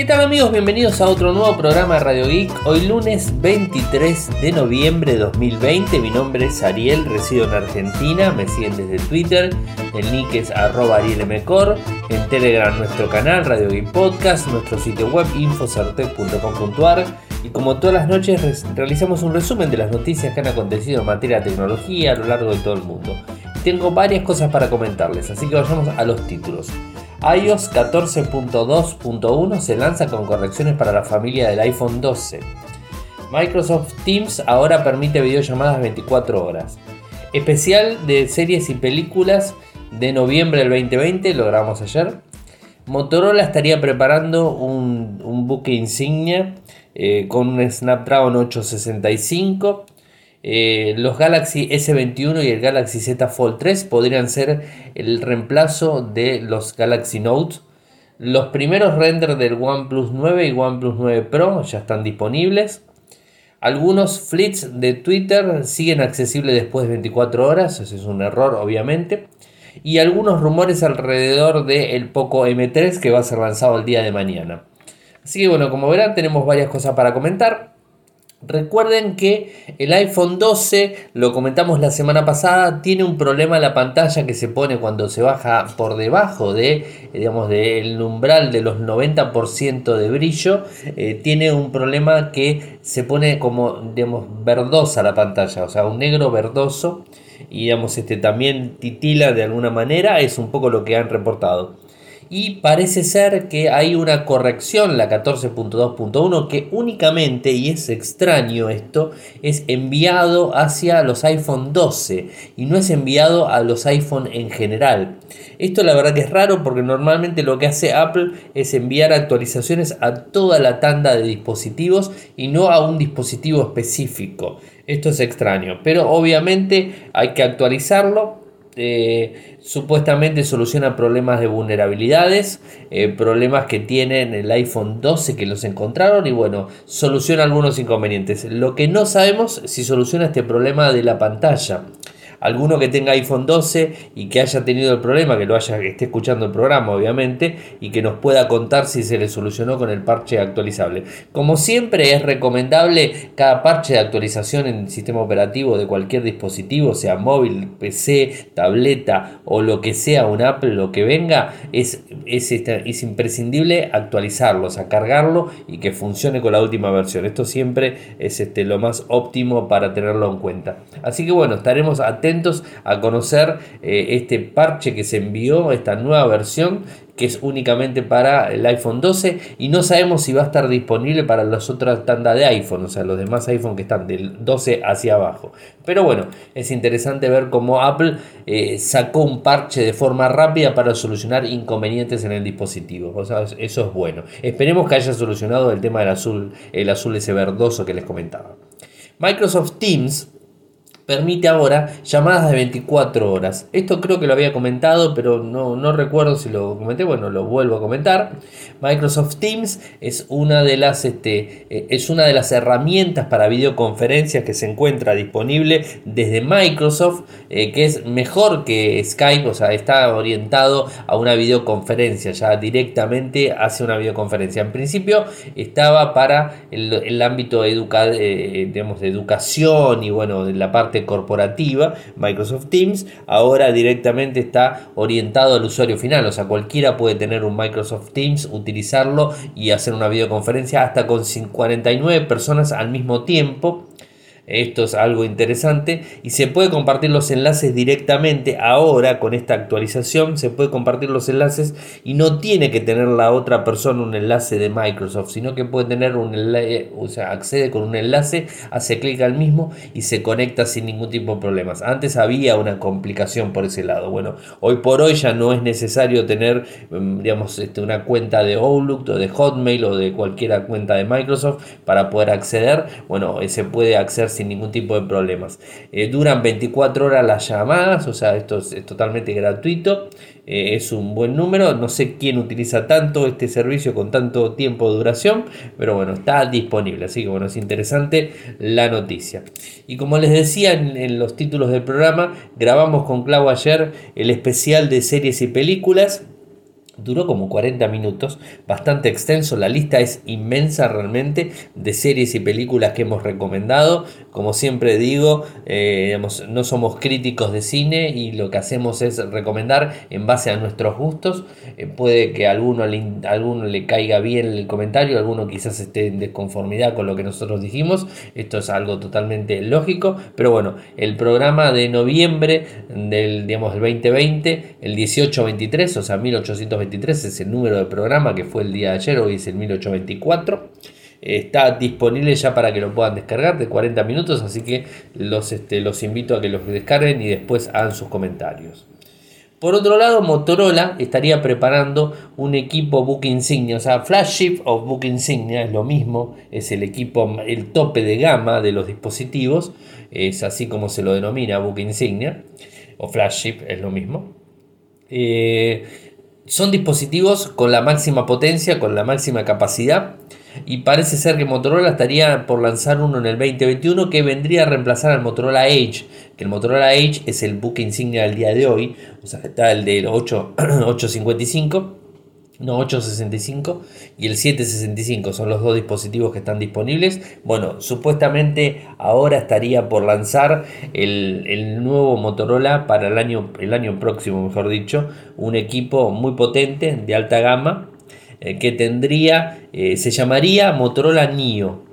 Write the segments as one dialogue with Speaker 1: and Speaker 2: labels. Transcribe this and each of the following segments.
Speaker 1: ¿Qué tal amigos? Bienvenidos a otro nuevo programa Radio Geek. Hoy lunes 23 de noviembre de 2020. Mi nombre es Ariel, resido en Argentina. Me siguen desde Twitter. El nick es arroba arielmcor. En Telegram nuestro canal Radio Geek Podcast. Nuestro sitio web infosartec.com.ar. Y como todas las noches realizamos un resumen de las noticias que han acontecido en materia de tecnología a lo largo de todo el mundo. Tengo varias cosas para comentarles, así que vayamos a los títulos iOS 14.2.1 se lanza con correcciones para la familia del iPhone 12. Microsoft Teams ahora permite videollamadas 24 horas. Especial de series y películas de noviembre del 2020, lo grabamos ayer. Motorola estaría preparando un, buque insignia eh, con un Snapdragon 865 eh, los Galaxy S21 y el Galaxy Z Fold 3 podrían ser el reemplazo de los Galaxy Note. Los primeros renders del OnePlus 9 y OnePlus 9 Pro ya están disponibles. Algunos flits de Twitter siguen accesibles después de 24 horas, ese es un error obviamente. Y algunos rumores alrededor del Poco M3 que va a ser lanzado el día de mañana. Así que bueno, como verán tenemos varias cosas para comentar. Recuerden que el iPhone 12, lo comentamos la semana pasada, tiene un problema en la pantalla que se pone cuando se baja por debajo de, digamos, del umbral de los 90% de brillo. Eh, tiene un problema que se pone como, digamos, verdosa la pantalla, o sea, un negro verdoso. Y digamos, este también titila de alguna manera, es un poco lo que han reportado y parece ser que hay una corrección, la 14.2.1, que únicamente, y es extraño esto, es enviado hacia los iPhone 12 y no es enviado a los iPhone en general. Esto la verdad que es raro porque normalmente lo que hace Apple es enviar actualizaciones a toda la tanda de dispositivos y no a un dispositivo específico. Esto es extraño, pero obviamente hay que actualizarlo eh, supuestamente soluciona problemas de vulnerabilidades, eh, problemas que tienen el iPhone 12 que los encontraron y bueno, soluciona algunos inconvenientes. Lo que no sabemos si soluciona este problema de la pantalla alguno que tenga iPhone 12 y que haya tenido el problema, que lo haya, que esté escuchando el programa, obviamente, y que nos pueda contar si se le solucionó con el parche actualizable. Como siempre, es recomendable cada parche de actualización en el sistema operativo de cualquier dispositivo, sea móvil, PC, tableta o lo que sea, un Apple, lo que venga, es, es, este, es imprescindible actualizarlo, o sea, cargarlo y que funcione con la última versión. Esto siempre es este, lo más óptimo para tenerlo en cuenta. Así que bueno, estaremos atentos a conocer eh, este parche que se envió, esta nueva versión que es únicamente para el iPhone 12 y no sabemos si va a estar disponible para las otras tandas de iPhone, o sea, los demás iPhone que están del 12 hacia abajo. Pero bueno, es interesante ver cómo Apple eh, sacó un parche de forma rápida para solucionar inconvenientes en el dispositivo. O sea, eso es bueno. Esperemos que haya solucionado el tema del azul, el azul ese verdoso que les comentaba. Microsoft Teams permite ahora llamadas de 24 horas. Esto creo que lo había comentado, pero no, no recuerdo si lo comenté. Bueno, lo vuelvo a comentar. Microsoft Teams es una de las, este, eh, es una de las herramientas para videoconferencias que se encuentra disponible desde Microsoft, eh, que es mejor que Skype, o sea, está orientado a una videoconferencia, ya directamente hace una videoconferencia. En principio estaba para el, ámbito educa, eh, de educación y bueno, de la parte corporativa, Microsoft Teams, ahora directamente está orientado al usuario final, o sea, cualquiera puede tener un Microsoft Teams, utilizarlo y hacer una videoconferencia hasta con 49 personas al mismo tiempo esto es algo interesante y se puede compartir los enlaces directamente ahora con esta actualización. Se puede compartir los enlaces y no tiene que tener la otra persona un enlace de Microsoft, sino que puede tener un enlace, o sea, accede con un enlace, hace clic al mismo y se conecta sin ningún tipo de problemas. Antes había una complicación por ese lado. Bueno, hoy por hoy ya no es necesario tener, mm, digamos, este, una cuenta de Outlook o de Hotmail o de cualquier cuenta de Microsoft para poder acceder. Bueno, se puede acceder sin ningún tipo de problemas. Eh, duran 24 horas las llamadas, o sea, esto es, totalmente gratuito. Eh, es un buen número. No sé quién utiliza tanto este servicio con tanto tiempo de duración, pero bueno, está disponible. Así que bueno, es interesante la noticia. Y como les decía en, en los títulos del programa, grabamos con Clau ayer el especial de series y películas Duró como 40 minutos, bastante extenso, la lista es inmensa realmente de series y películas que hemos recomendado. Como siempre digo, eh, no somos críticos de cine y lo que hacemos es recomendar en base a nuestros gustos. Eh, puede que a alguno, le, alguno le caiga bien el comentario, alguno quizás esté en desconformidad con lo que nosotros dijimos. Esto es algo totalmente lógico, pero bueno, el programa de noviembre del, digamos, del 2020, el 1823, o sea, 1823 es el número de programa que fue el día de ayer, hoy es el 1824. Está disponible ya para que lo puedan descargar de 40 minutos, así que los, este, los invito a que los descarguen y después hagan sus comentarios. Por otro lado, Motorola estaría preparando un equipo Book Insignia, o sea, Flagship o Book Insignia es lo mismo, es el equipo, el tope de gama de los dispositivos, es así como se lo denomina Book Insignia, o Flagship es lo mismo. Eh, son dispositivos con la máxima potencia, con la máxima capacidad. Y parece ser que Motorola estaría por lanzar uno en el 2021 que vendría a reemplazar al Motorola Edge. Que el Motorola Edge es el buque insignia del día de hoy. O sea, está el del 8, 855 no 865 y el 765 son los dos dispositivos que están disponibles. Bueno, supuestamente ahora estaría por lanzar el, nuevo Motorola para el año, el año próximo, mejor dicho, un equipo muy potente de alta gama eh, que tendría, eh, se llamaría Motorola NIO.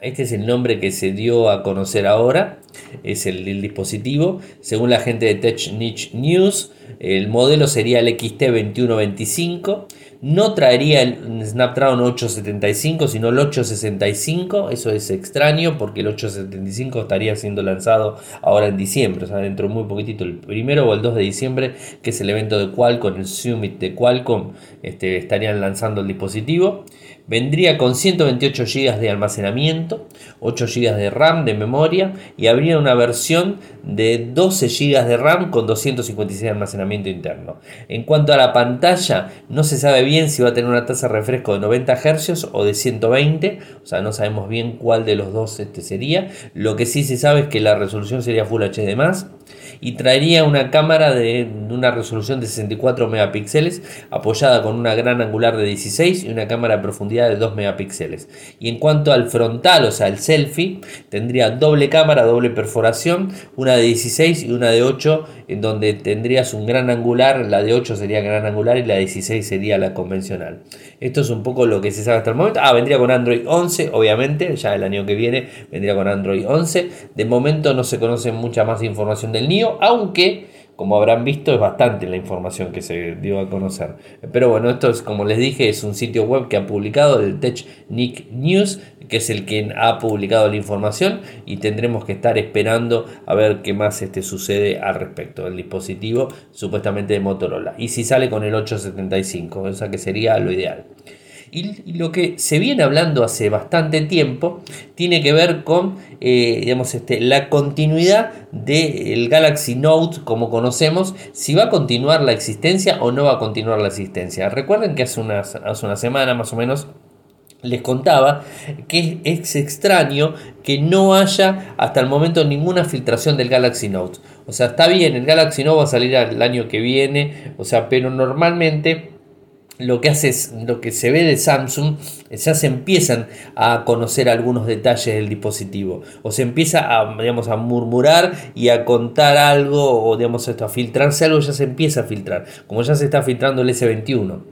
Speaker 1: Este es el nombre que se dio a conocer ahora, es el, dispositivo. Según la gente de Tech Niche News, el modelo sería el XT2125. No traería el Snapdragon 875, sino el 865. Eso es extraño porque el 875 estaría siendo lanzado ahora en diciembre, o sea, dentro de muy poquitito, el primero o el 2 de diciembre, que es el evento de Qualcomm, el Summit de Qualcomm, este, estarían lanzando el dispositivo. Vendría con 128 GB de almacenamiento, 8 GB de RAM de memoria y habría una versión de 12 GB de RAM con 256 de almacenamiento interno. En cuanto a la pantalla, no se sabe bien si va a tener una tasa de refresco de 90 Hz o de 120, o sea, no sabemos bien cuál de los dos este sería. Lo que sí se sabe es que la resolución sería Full HD+, y traería una cámara de una resolución de 64 megapíxeles apoyada con una gran angular de 16 y una cámara de profundidad de 2 megapíxeles. Y en cuanto al frontal, o sea, el selfie, tendría doble cámara, doble perforación, una de 16 y una de 8, en donde tendrías un gran angular, la de 8 sería gran angular y la de 16 sería la convencional. Esto es un poco lo que se sabe hasta el momento. Ah, vendría con Android 11, obviamente, ya el año que viene vendría con Android 11. De momento no se conoce mucha más información del NIO, aunque como habrán visto, es bastante la información que se dio a conocer. Pero bueno, esto es, como les dije, es un sitio web que ha publicado el TechNick News, que es el quien ha publicado la información y tendremos que estar esperando a ver qué más este, sucede al respecto del dispositivo supuestamente de Motorola. Y si sale con el 875, o sea que sería lo ideal. Y, lo que se viene hablando hace bastante tiempo tiene que ver con eh, digamos, este, la continuidad del Galaxy Note como conocemos, si va a continuar la existencia o no va a continuar la existencia. Recuerden que hace, hace una semana más o menos les contaba que es extraño que no haya hasta el momento ninguna filtración del Galaxy Note. O sea, está bien, el Galaxy Note va a salir el año que viene, o sea, pero normalmente lo que hace es lo que se ve de Samsung, ya se empiezan a conocer algunos detalles del dispositivo o se empieza a, digamos, a murmurar y a contar algo o digamos esto, a filtrarse algo, ya se empieza a filtrar, como ya se está filtrando el S21.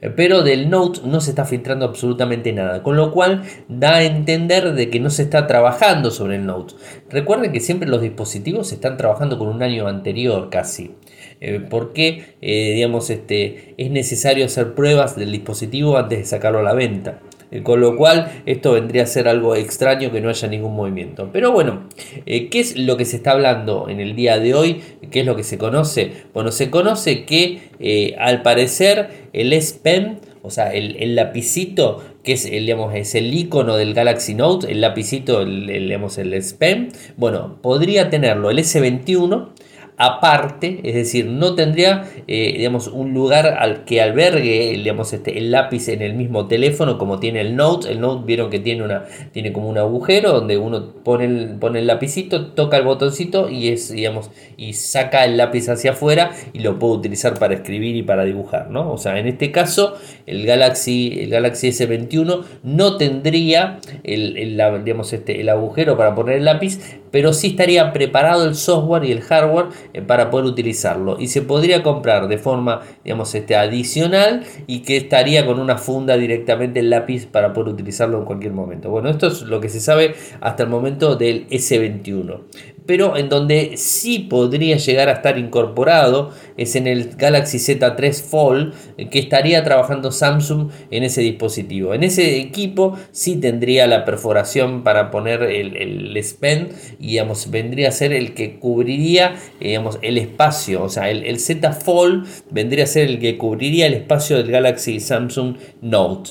Speaker 1: Eh, pero del Note no se está filtrando absolutamente nada, con lo cual da a entender de que no se está trabajando sobre el Note. Recuerden que siempre los dispositivos se están trabajando con un año anterior casi. Eh, porque eh, digamos, este, es necesario hacer pruebas del dispositivo antes de sacarlo a la venta. Eh, con lo cual esto vendría a ser algo extraño que no haya ningún movimiento. Pero bueno, ¿qué es lo que se está hablando en el día de hoy? ¿Qué es lo que se conoce? Bueno, se conoce que al parecer el S Pen, o sea, el, lapicito que es el, digamos, es el icono del Galaxy Note, el lapicito, el, digamos, el S Pen, bueno, podría tenerlo el S21 aparte, es decir, no tendría eh, digamos, un lugar al que albergue digamos, este, el lápiz en el mismo teléfono como tiene el Note. El Note vieron que tiene, una, tiene como un agujero donde uno pone el, pone el lapicito, toca el botoncito y, es, digamos, y saca el lápiz hacia afuera y lo puede utilizar para escribir y para dibujar. ¿no? O sea, en este caso, el Galaxy, el Galaxy S21 no tendría el, el, digamos, este, el agujero para poner el lápiz, pero sí estaría preparado el software y el hardware eh, para poder utilizarlo. Y se podría comprar de forma digamos este adicional y que estaría con una funda directamente el lápiz para poder utilizarlo en cualquier momento. Bueno esto es lo que se sabe hasta el momento del S21 pero en donde sí podría llegar a estar incorporado es en el Galaxy Z3 Fold que estaría trabajando Samsung en ese dispositivo. En ese equipo sí tendría la perforación para poner el, el pen y digamos, vendría a ser el que cubriría digamos, el espacio, o sea, el, Z Fold vendría a ser el que cubriría el espacio del Galaxy Samsung Note.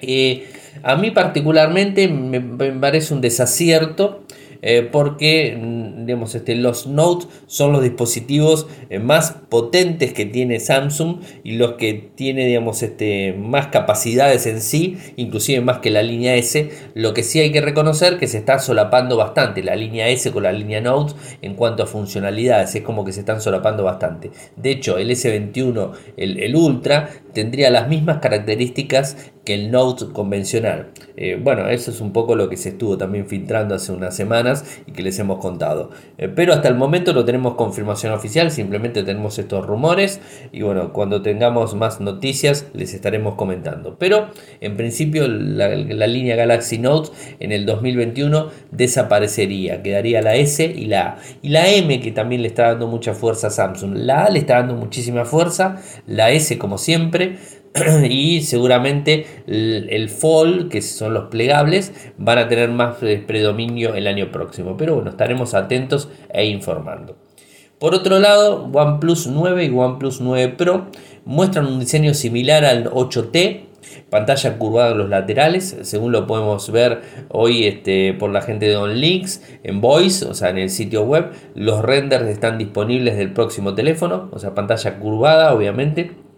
Speaker 1: Eh, a mí particularmente me parece un desacierto eh, porque mm, digamos, este, los Note son los dispositivos eh, más potentes que tiene Samsung y los que tiene digamos, este, más capacidades en sí, inclusive más que la línea S. Lo que sí hay que reconocer que se está solapando bastante la línea S con la línea Note en cuanto a funcionalidades, es como que se están solapando bastante. De hecho, el S21, el, el Ultra, tendría las mismas características que el Note convencional. Eh, bueno, eso es un poco lo que se estuvo también filtrando hace unas y que les hemos contado. Eh, pero hasta el momento no tenemos confirmación oficial, simplemente tenemos estos rumores y bueno, cuando tengamos más noticias les estaremos comentando. Pero en principio la, línea Galaxy Note en el 2021 desaparecería, quedaría la S y la A. Y la M que también le está dando mucha fuerza a Samsung. La A le está dando muchísima fuerza, la S como siempre y seguramente el, fall, que son los plegables, van a tener más eh, predominio el año próximo. Pero bueno, estaremos atentos e informando. Por otro lado, OnePlus 9 y OnePlus 9 Pro muestran un diseño similar al 8T, pantalla curvada en los laterales, según lo podemos ver hoy este, por la gente de OnLinks en Voice, o sea, en el sitio web. Los renders están disponibles del próximo teléfono, o sea, pantalla curvada, obviamente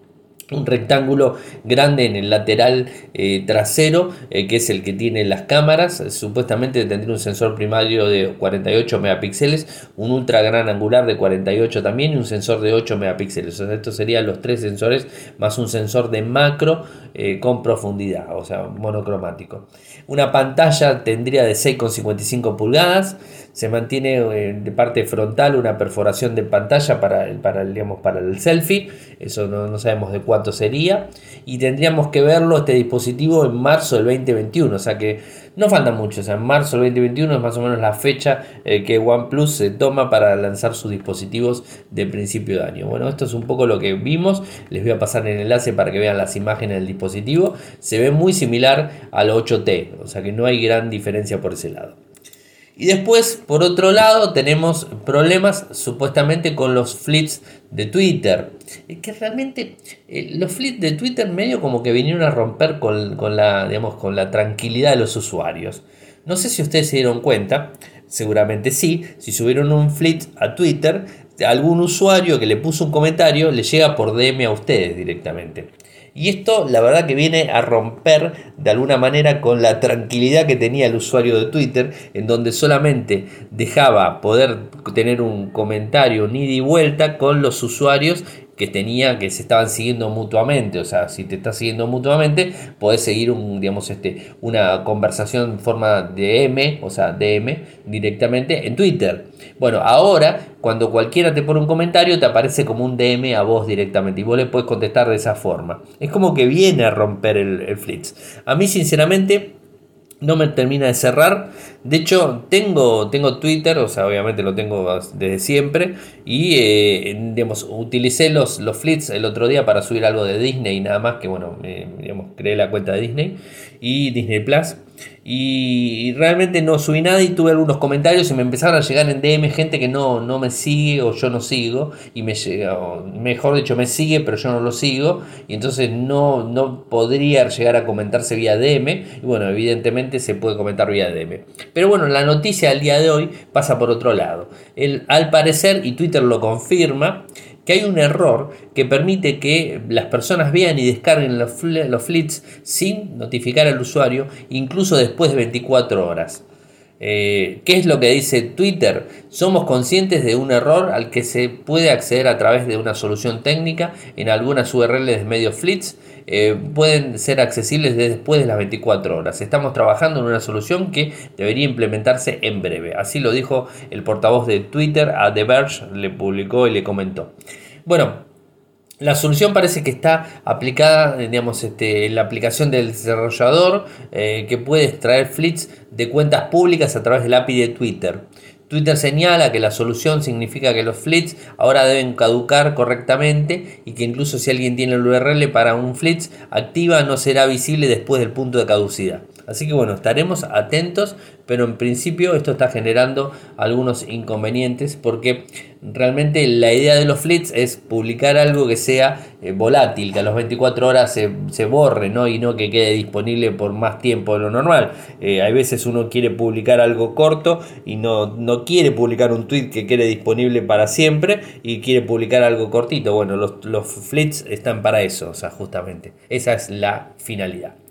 Speaker 1: un rectángulo grande en el lateral eh, trasero eh, que es el que tiene las cámaras. Supuestamente tendría un sensor primario de 48 megapíxeles un ultra gran angular de 48 también y un sensor de 8 megapíxeles. Estos serían los tres sensores más un sensor de macro eh, con profundidad o sea monocromático. Una pantalla tendría de 6,55 pulgadas se mantiene de parte frontal una perforación de pantalla para, para, digamos, para el selfie eso no, no sabemos de cuánto sería. Y tendríamos que verlo este dispositivo en marzo del 2021. O sea que no falta mucho. O sea, en marzo del 2021 es más o menos la fecha eh, que OnePlus se toma para lanzar sus dispositivos de principio de año. Bueno, esto es un poco lo que vimos. Les voy a pasar el enlace para que vean las imágenes del dispositivo. Se ve muy similar al 8T. O sea que no hay gran diferencia por ese lado. Y después, por otro lado, tenemos problemas supuestamente con los flits de Twitter. Que realmente eh, los flits de Twitter medio como que vinieron a romper con, la, digamos, con la tranquilidad de los usuarios. No sé si ustedes se dieron cuenta, seguramente sí, si subieron un flit a Twitter, algún usuario que le puso un comentario le llega por DM a ustedes directamente. Y esto la verdad que viene a romper de alguna manera con la tranquilidad que tenía el usuario de Twitter, en donde solamente dejaba poder tener un comentario ni de vuelta con los usuarios que tenía que se estaban siguiendo mutuamente o sea si te estás siguiendo mutuamente puedes seguir un digamos este una conversación en forma de M o sea DM directamente en Twitter. Bueno ahora cuando cualquiera te pone un comentario te aparece como un DM a vos directamente y vos le puedes contestar de esa forma. Es como que viene a romper el, el a mí sinceramente no me termina de cerrar. De hecho, tengo, tengo Twitter, o sea, obviamente lo tengo desde siempre. Y, eh, digamos, utilicé los, los flits el otro día para subir algo de Disney, nada más que, bueno, digamos, creé la cuenta de Disney y Disney Plus. Y realmente no subí nada y tuve algunos comentarios y me empezaron a llegar en DM gente que no, no me sigue o yo no sigo. Y me llega, mejor dicho me sigue pero yo no lo sigo. Y entonces no, no podría llegar a comentarse vía DM y bueno evidentemente se puede comentar vía DM pero bueno la noticia del día de hoy pasa por otro lado. El, al parecer y Twitter lo confirma que hay un error que permite que las personas vean y descarguen los, los flits sin notificar al usuario, incluso después de 24 horas. Eh, ¿Qué es lo que dice Twitter? Somos conscientes de un error al que se puede acceder a través de una solución técnica en algunas URLs de medios flits. Eh, pueden ser accesibles después de las 24 horas. Estamos trabajando en una solución que debería implementarse en breve. Así lo dijo el portavoz de Twitter a The Verge, le publicó y le comentó. Bueno, la solución parece que está aplicada, digamos, este, en la aplicación del desarrollador eh, que puede extraer flits de cuentas públicas a través del API de Twitter. Twitter señala que la solución significa que los flits ahora deben caducar correctamente y que incluso si alguien tiene el URL para un flits activa no será visible después del punto de caducidad. Así que bueno, estaremos atentos, pero en principio esto está generando algunos inconvenientes porque realmente la idea de los flits es publicar algo que sea eh, volátil, que a las 24 horas se, borre ¿no? y no que quede disponible por más tiempo de lo normal. Eh, hay veces uno quiere publicar algo corto y no, no quiere publicar un tweet que quede disponible para siempre y quiere publicar algo cortito. Bueno, los, los flits están para eso, o sea, justamente. Esa es la finalidad.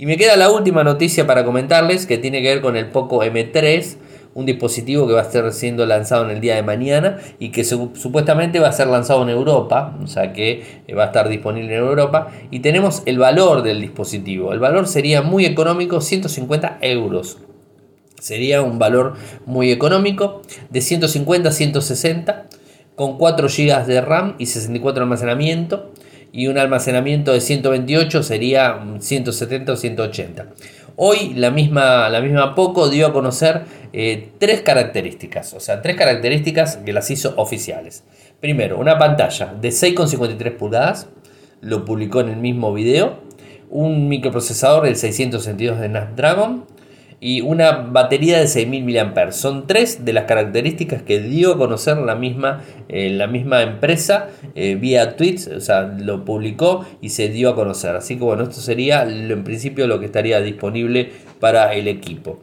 Speaker 1: Y me queda la última noticia para comentarles que tiene que ver con el Poco M3, un dispositivo que va a estar siendo lanzado en el día de mañana y que supuestamente va a ser lanzado en Europa, o sea que eh, va a estar disponible en Europa. Y tenemos el valor del dispositivo. El valor sería muy económico, 150 euros. Sería un valor muy económico, de 150 a 160, con 4 GB de RAM y 64 de almacenamiento y un almacenamiento de 128 sería 170 o 180. Hoy la misma, la misma Poco dio a conocer eh, tres características, o sea, tres características que las hizo oficiales. Primero, una pantalla de 6,53 pulgadas, lo publicó en el mismo video, un microprocesador del 662 de Snapdragon, y una batería de 6.000 mAh. Son tres de las características que dio a conocer la misma, eh, la misma empresa eh, vía tweets, o sea, lo publicó y se dio a conocer. Así que bueno, esto sería en principio lo que estaría disponible para el equipo.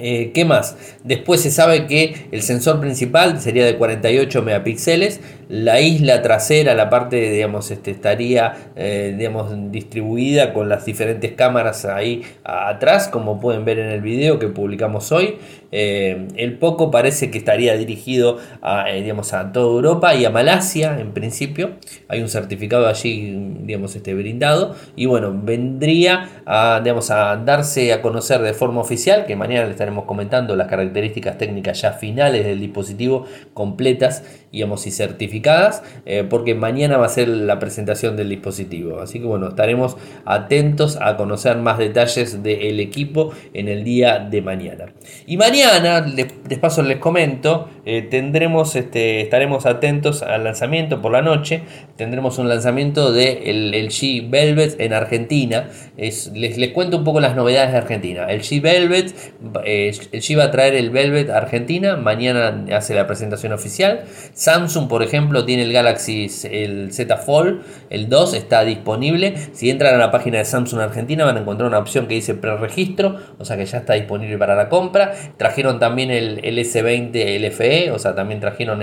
Speaker 1: Eh, ¿Qué más? Después se sabe que el sensor principal sería de 48 megapíxeles, la isla trasera, la parte, digamos, este, estaría eh, digamos, distribuida con las diferentes cámaras ahí atrás, como pueden ver en el video que publicamos hoy. Eh, el Poco parece que estaría dirigido a, digamos, a toda Europa y a Malasia en principio. Hay un certificado allí digamos, este, brindado. Y bueno, vendría a, digamos, a darse a conocer de forma oficial, que mañana le estaremos comentando las características técnicas ya finales del dispositivo completas digamos, y certificadas, eh, porque mañana va a ser la presentación del dispositivo. Así que bueno, estaremos atentos a conocer más detalles del equipo en el día de mañana. Y mañana, les, paso les comento, eh, tendremos, este, estaremos atentos al lanzamiento por la noche. Tendremos un lanzamiento de el, G Velvet en Argentina. les, les cuento un poco las novedades de Argentina. El G Velvet, eh, el G va a traer el Velvet Argentina. Mañana hace la presentación oficial. Samsung, por ejemplo, tiene el Galaxy el Z Fold, el 2 está disponible. Si entran a la página de Samsung Argentina van a encontrar una opción que dice preregistro, o sea que ya está disponible para la compra. Trajeron también el, S20 LFE, o sea, también trajeron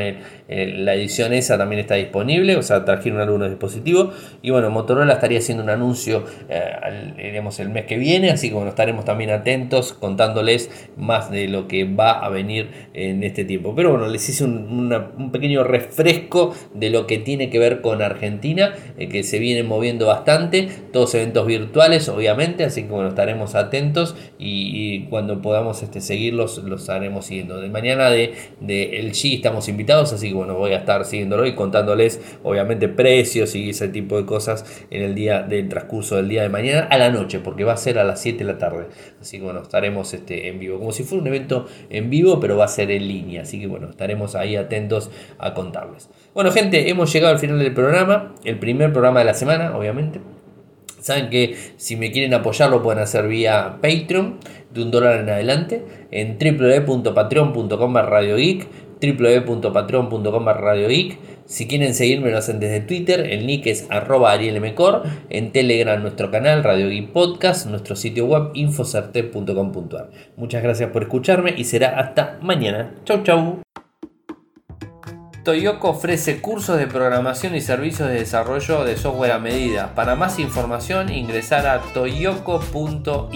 Speaker 1: la edición esa, también está disponible, o sea, trajeron algunos dispositivos. Y bueno, Motorola estaría haciendo un anuncio, eh, el mes que viene, así que bueno, estaremos también atentos contándoles más de lo que va a venir en este tiempo. Pero bueno, les hice un, un pequeño refresco de lo que tiene que ver con Argentina, eh, que se viene moviendo bastante, todos eventos virtuales obviamente, así que bueno, estaremos atentos y, cuando podamos este, seguirlos los estaremos siguiendo. De mañana de, de el G estamos invitados, así que bueno, voy a estar siguiéndolo y contándoles obviamente precios y ese tipo de cosas en el día del transcurso del día de mañana a la noche, porque va a ser a las 7 de la tarde. Así que bueno, estaremos este, en vivo, como si fuera un evento en vivo, pero va a ser en línea. Así que bueno, estaremos ahí atentos a contarles. Bueno, gente, hemos llegado al final del programa, el primer programa de la semana, obviamente. Saben que si me quieren apoyar lo pueden hacer vía Patreon de un dólar en adelante en www.patreon.com radiogeek www.patreon.com radiogeek si quieren seguirme lo hacen desde Twitter, el nick es arroba arielmcor, en Telegram nuestro canal Radio Geek Podcast, nuestro sitio web infocerte.com.ar. Muchas gracias por escucharme y será hasta mañana. Chau chau. Toyoko ofrece cursos de programación y servicios de desarrollo de software a medida. Para más información ingresar a toyoko.io.